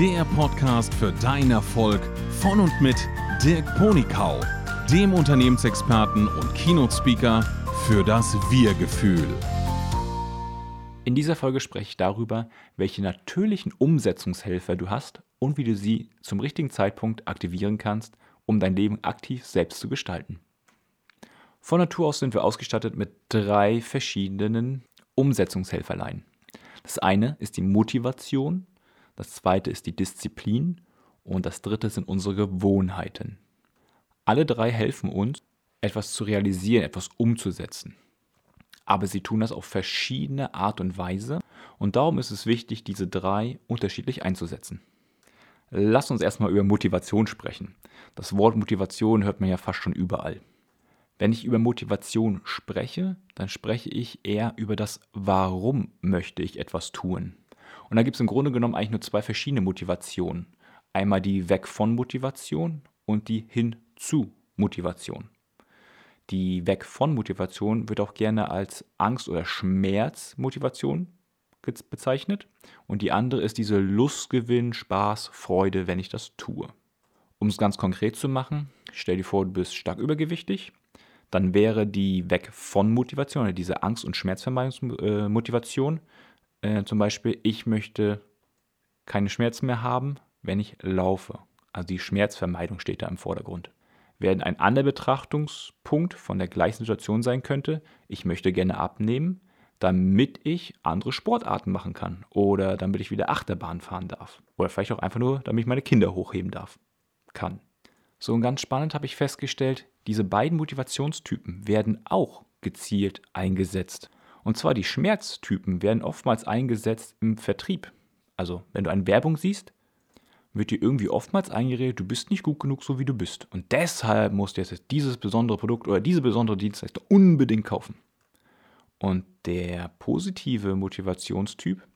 der Podcast für deinen Erfolg von und mit Dirk Ponikau, dem Unternehmensexperten und Keynote-Speaker für das Wir-Gefühl. In dieser Folge spreche ich darüber, welche natürlichen Umsetzungshelfer du hast und wie du sie zum richtigen Zeitpunkt aktivieren kannst, um dein Leben aktiv selbst zu gestalten. Von Natur aus sind wir ausgestattet mit drei verschiedenen Umsetzungshelferlein. Das eine ist die Motivation, das zweite ist die Disziplin und das dritte sind unsere Gewohnheiten. Alle drei helfen uns, etwas zu realisieren, etwas umzusetzen. Aber sie tun das auf verschiedene Art und Weise und darum ist es wichtig, diese drei unterschiedlich einzusetzen. Lass uns erstmal über Motivation sprechen. Das Wort Motivation hört man ja fast schon überall. Wenn ich über Motivation spreche, dann spreche ich eher über das Warum möchte ich etwas tun. Und da gibt es im Grunde genommen eigentlich nur zwei verschiedene Motivationen. Einmal die Weg von Motivation und die Hin zu Motivation. Die Weg von Motivation wird auch gerne als Angst- oder Schmerzmotivation bezeichnet. Und die andere ist diese Lustgewinn, Spaß, Freude, wenn ich das tue. Um es ganz konkret zu machen, stell dir vor, du bist stark übergewichtig dann wäre die Weg von Motivation, diese Angst- und Schmerzvermeidungsmotivation, äh, zum Beispiel, ich möchte keine Schmerzen mehr haben, wenn ich laufe. Also die Schmerzvermeidung steht da im Vordergrund. Während ein anderer Betrachtungspunkt von der gleichen Situation sein könnte, ich möchte gerne abnehmen, damit ich andere Sportarten machen kann oder damit ich wieder Achterbahn fahren darf oder vielleicht auch einfach nur, damit ich meine Kinder hochheben darf, kann. So und ganz spannend habe ich festgestellt, diese beiden Motivationstypen werden auch gezielt eingesetzt. Und zwar die Schmerztypen werden oftmals eingesetzt im Vertrieb. Also wenn du eine Werbung siehst, wird dir irgendwie oftmals eingeredet, du bist nicht gut genug, so wie du bist. Und deshalb musst du jetzt dieses besondere Produkt oder diese besondere Dienstleistung unbedingt kaufen. Und der positive Motivationstyp,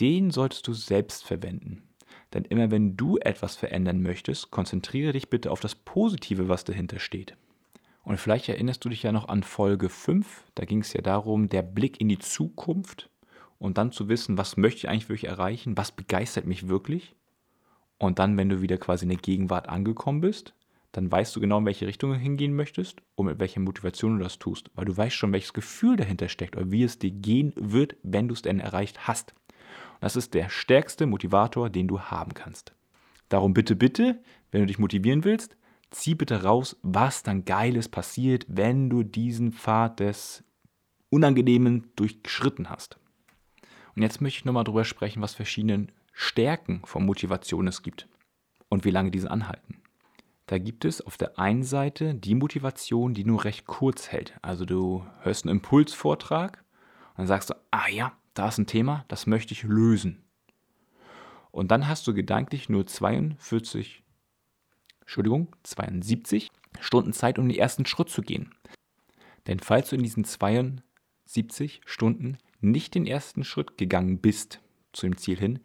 den solltest du selbst verwenden. Denn immer wenn du etwas verändern möchtest, konzentriere dich bitte auf das Positive, was dahinter steht. Und vielleicht erinnerst du dich ja noch an Folge 5, da ging es ja darum, der Blick in die Zukunft und dann zu wissen, was möchte ich eigentlich wirklich erreichen, was begeistert mich wirklich. Und dann, wenn du wieder quasi in der Gegenwart angekommen bist, dann weißt du genau, in welche Richtung du hingehen möchtest und mit welcher Motivation du das tust, weil du weißt schon, welches Gefühl dahinter steckt oder wie es dir gehen wird, wenn du es denn erreicht hast. Das ist der stärkste Motivator, den du haben kannst. Darum bitte, bitte, wenn du dich motivieren willst, zieh bitte raus, was dann Geiles passiert, wenn du diesen Pfad des Unangenehmen durchschritten hast. Und jetzt möchte ich nochmal darüber sprechen, was verschiedene Stärken von Motivation es gibt und wie lange diese anhalten. Da gibt es auf der einen Seite die Motivation, die nur recht kurz hält. Also du hörst einen Impulsvortrag und dann sagst du, ah ja, da ist ein Thema, das möchte ich lösen. Und dann hast du gedanklich nur 42, Entschuldigung, 72 Stunden Zeit, um den ersten Schritt zu gehen. Denn falls du in diesen 72 Stunden nicht den ersten Schritt gegangen bist zu dem Ziel hin,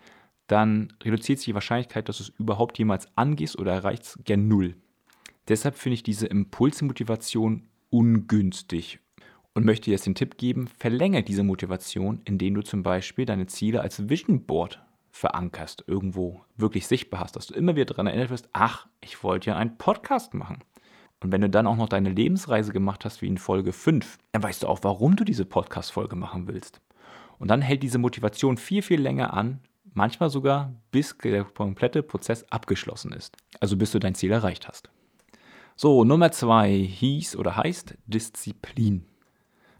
dann reduziert sich die Wahrscheinlichkeit, dass du es überhaupt jemals angehst oder erreichst, gern null. Deshalb finde ich diese Impulsmotivation ungünstig und möchte dir jetzt den Tipp geben, verlängere diese Motivation, indem du zum Beispiel deine Ziele als Vision Board verankerst, irgendwo wirklich sichtbar hast, dass du immer wieder daran erinnert wirst, ach, ich wollte ja einen Podcast machen. Und wenn du dann auch noch deine Lebensreise gemacht hast, wie in Folge 5, dann weißt du auch, warum du diese Podcast-Folge machen willst. Und dann hält diese Motivation viel, viel länger an, manchmal sogar bis der komplette Prozess abgeschlossen ist. Also bis du dein Ziel erreicht hast. So, Nummer zwei hieß oder heißt Disziplin.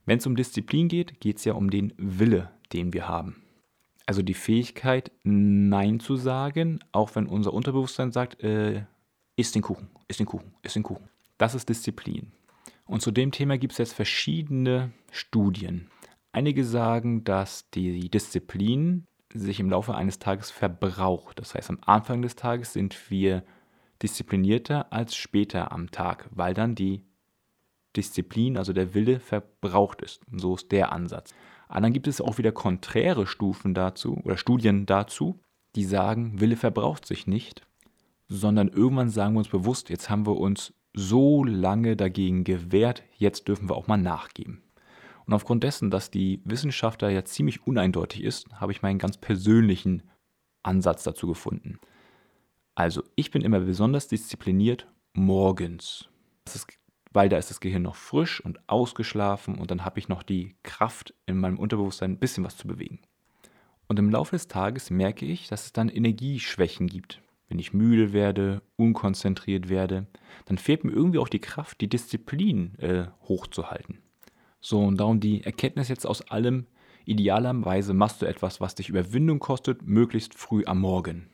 Wenn es um Disziplin geht, geht es ja um den Wille, den wir haben. Also die Fähigkeit, Nein zu sagen, auch wenn unser Unterbewusstsein sagt, äh, isst den Kuchen, isst den Kuchen, isst den Kuchen. Das ist Disziplin. Und zu dem Thema gibt es jetzt verschiedene Studien. Einige sagen, dass die Disziplin sich im Laufe eines Tages verbraucht. Das heißt, am Anfang des Tages sind wir disziplinierter als später am Tag, weil dann die Disziplin, also der Wille, verbraucht ist. Und so ist der Ansatz. Aber dann gibt es auch wieder konträre Stufen dazu oder Studien dazu, die sagen, Wille verbraucht sich nicht, sondern irgendwann sagen wir uns bewusst, jetzt haben wir uns so lange dagegen gewehrt, jetzt dürfen wir auch mal nachgeben. Und aufgrund dessen, dass die Wissenschaft da ja ziemlich uneindeutig ist, habe ich meinen ganz persönlichen Ansatz dazu gefunden. Also ich bin immer besonders diszipliniert morgens. Ist, weil da ist das Gehirn noch frisch und ausgeschlafen und dann habe ich noch die Kraft in meinem Unterbewusstsein ein bisschen was zu bewegen. Und im Laufe des Tages merke ich, dass es dann Energieschwächen gibt. Wenn ich müde werde, unkonzentriert werde, dann fehlt mir irgendwie auch die Kraft, die Disziplin äh, hochzuhalten. So, und darum die Erkenntnis jetzt aus allem, idealerweise machst du etwas, was dich Überwindung kostet, möglichst früh am Morgen.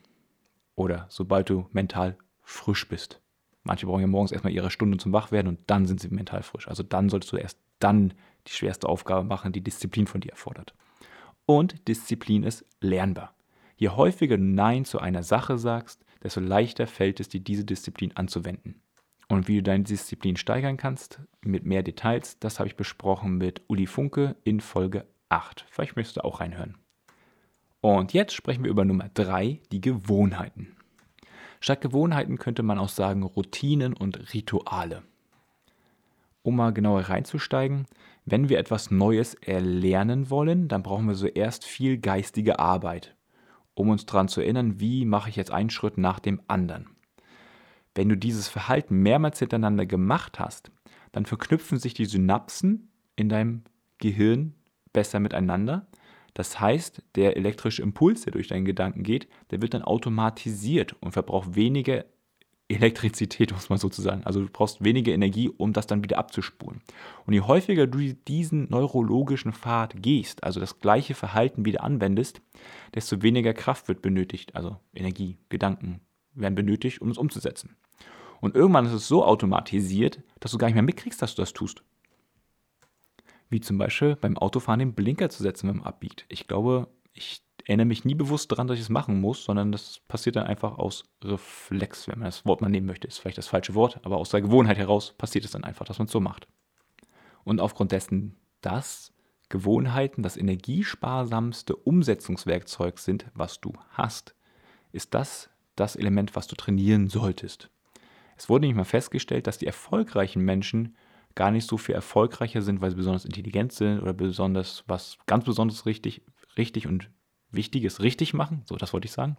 Oder sobald du mental frisch bist. Manche brauchen ja morgens erstmal ihre Stunde zum Wachwerden und dann sind sie mental frisch. Also dann solltest du erst dann die schwerste Aufgabe machen, die Disziplin von dir erfordert. Und Disziplin ist lernbar. Je häufiger du Nein zu einer Sache sagst, desto leichter fällt es dir, diese Disziplin anzuwenden. Und wie du deine Disziplin steigern kannst, mit mehr Details, das habe ich besprochen mit Uli Funke in Folge 8. Vielleicht möchtest du auch reinhören. Und jetzt sprechen wir über Nummer 3, die Gewohnheiten. Statt Gewohnheiten könnte man auch sagen Routinen und Rituale. Um mal genauer reinzusteigen, wenn wir etwas Neues erlernen wollen, dann brauchen wir zuerst viel geistige Arbeit, um uns daran zu erinnern, wie mache ich jetzt einen Schritt nach dem anderen. Wenn du dieses Verhalten mehrmals hintereinander gemacht hast, dann verknüpfen sich die Synapsen in deinem Gehirn besser miteinander. Das heißt, der elektrische Impuls, der durch deinen Gedanken geht, der wird dann automatisiert und verbraucht weniger Elektrizität, muss man sozusagen. Also du brauchst weniger Energie, um das dann wieder abzuspulen. Und je häufiger du diesen neurologischen Pfad gehst, also das gleiche Verhalten wieder anwendest, desto weniger Kraft wird benötigt, also Energie, Gedanken werden benötigt, um es umzusetzen. Und irgendwann ist es so automatisiert, dass du gar nicht mehr mitkriegst, dass du das tust. Wie zum Beispiel beim Autofahren den Blinker zu setzen, wenn man abbiegt. Ich glaube, ich erinnere mich nie bewusst daran, dass ich es machen muss, sondern das passiert dann einfach aus Reflex, wenn man das Wort mal nehmen möchte. Ist vielleicht das falsche Wort, aber aus der Gewohnheit heraus passiert es dann einfach, dass man es so macht. Und aufgrund dessen, dass Gewohnheiten das energiesparsamste Umsetzungswerkzeug sind, was du hast, ist das das Element, was du trainieren solltest. Es wurde nicht mal festgestellt, dass die erfolgreichen Menschen gar nicht so viel erfolgreicher sind, weil sie besonders intelligent sind oder besonders was ganz besonders richtig, richtig und Wichtiges richtig machen, so das wollte ich sagen,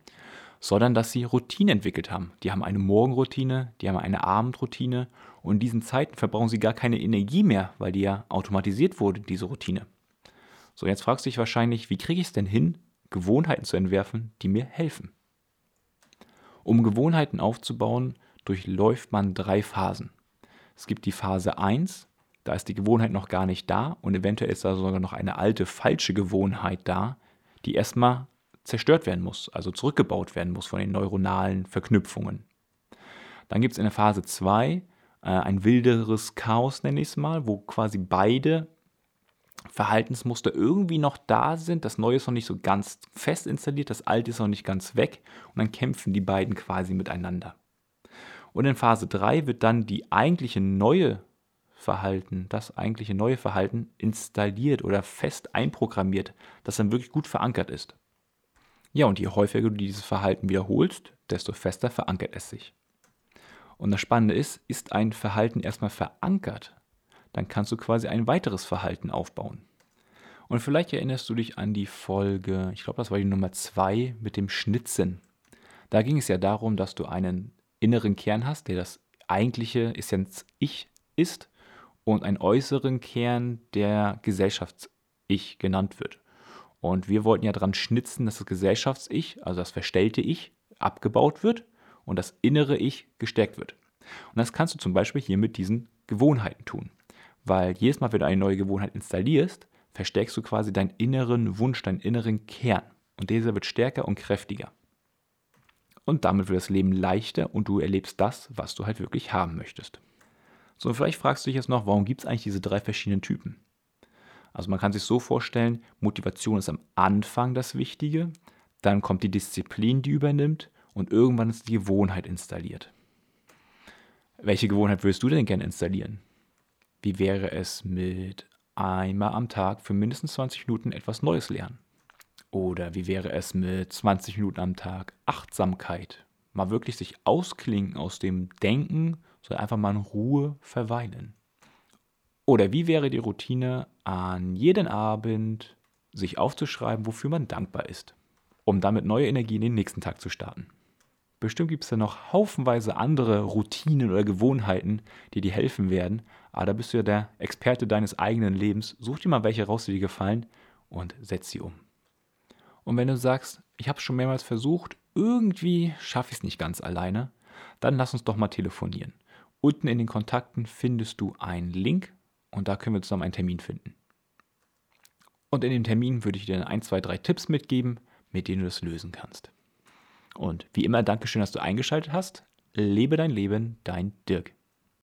sondern dass sie Routine entwickelt haben. Die haben eine Morgenroutine, die haben eine Abendroutine und in diesen Zeiten verbrauchen sie gar keine Energie mehr, weil die ja automatisiert wurde, diese Routine. So, jetzt fragst du dich wahrscheinlich, wie kriege ich es denn hin, Gewohnheiten zu entwerfen, die mir helfen? Um Gewohnheiten aufzubauen, durchläuft man drei Phasen. Es gibt die Phase 1, da ist die Gewohnheit noch gar nicht da und eventuell ist da sogar noch eine alte falsche Gewohnheit da, die erstmal zerstört werden muss, also zurückgebaut werden muss von den neuronalen Verknüpfungen. Dann gibt es in der Phase 2 äh, ein wilderes Chaos, nenne ich es mal, wo quasi beide Verhaltensmuster irgendwie noch da sind. Das Neue ist noch nicht so ganz fest installiert, das Alte ist noch nicht ganz weg und dann kämpfen die beiden quasi miteinander. Und in Phase 3 wird dann die eigentliche neue Verhalten, das eigentliche neue Verhalten installiert oder fest einprogrammiert, das dann wirklich gut verankert ist. Ja, und je häufiger du dieses Verhalten wiederholst, desto fester verankert es sich. Und das Spannende ist, ist ein Verhalten erstmal verankert, dann kannst du quasi ein weiteres Verhalten aufbauen. Und vielleicht erinnerst du dich an die Folge, ich glaube, das war die Nummer 2 mit dem Schnitzen. Da ging es ja darum, dass du einen inneren Kern hast, der das eigentliche Essenz-Ich ist und einen äußeren Kern, der Gesellschafts-Ich genannt wird. Und wir wollten ja daran schnitzen, dass das Gesellschafts-Ich, also das verstellte Ich, abgebaut wird und das innere Ich gestärkt wird. Und das kannst du zum Beispiel hier mit diesen Gewohnheiten tun. Weil jedes Mal, wenn du eine neue Gewohnheit installierst, verstärkst du quasi deinen inneren Wunsch, deinen inneren Kern. Und dieser wird stärker und kräftiger. Und damit wird das Leben leichter und du erlebst das, was du halt wirklich haben möchtest. So, vielleicht fragst du dich jetzt noch, warum gibt es eigentlich diese drei verschiedenen Typen? Also man kann sich so vorstellen, Motivation ist am Anfang das Wichtige, dann kommt die Disziplin, die übernimmt und irgendwann ist die Gewohnheit installiert. Welche Gewohnheit würdest du denn gerne installieren? Wie wäre es mit einmal am Tag für mindestens 20 Minuten etwas Neues lernen? Oder wie wäre es mit 20 Minuten am Tag Achtsamkeit? Mal wirklich sich ausklingen aus dem Denken, sondern einfach mal in Ruhe verweilen. Oder wie wäre die Routine, an jeden Abend sich aufzuschreiben, wofür man dankbar ist? um damit neue Energie in den nächsten Tag zu starten. Bestimmt gibt es da noch haufenweise andere Routinen oder Gewohnheiten, die dir helfen werden, aber da bist du ja der Experte deines eigenen Lebens. Such dir mal welche raus, die dir gefallen und setz sie um. Und wenn du sagst, ich habe es schon mehrmals versucht, irgendwie schaffe ich es nicht ganz alleine, dann lass uns doch mal telefonieren. Unten in den Kontakten findest du einen Link und da können wir zusammen einen Termin finden. Und in dem Termin würde ich dir ein, zwei, drei Tipps mitgeben, mit denen du das lösen kannst. Und wie immer, Dankeschön, dass du eingeschaltet hast. Lebe dein Leben, dein Dirk.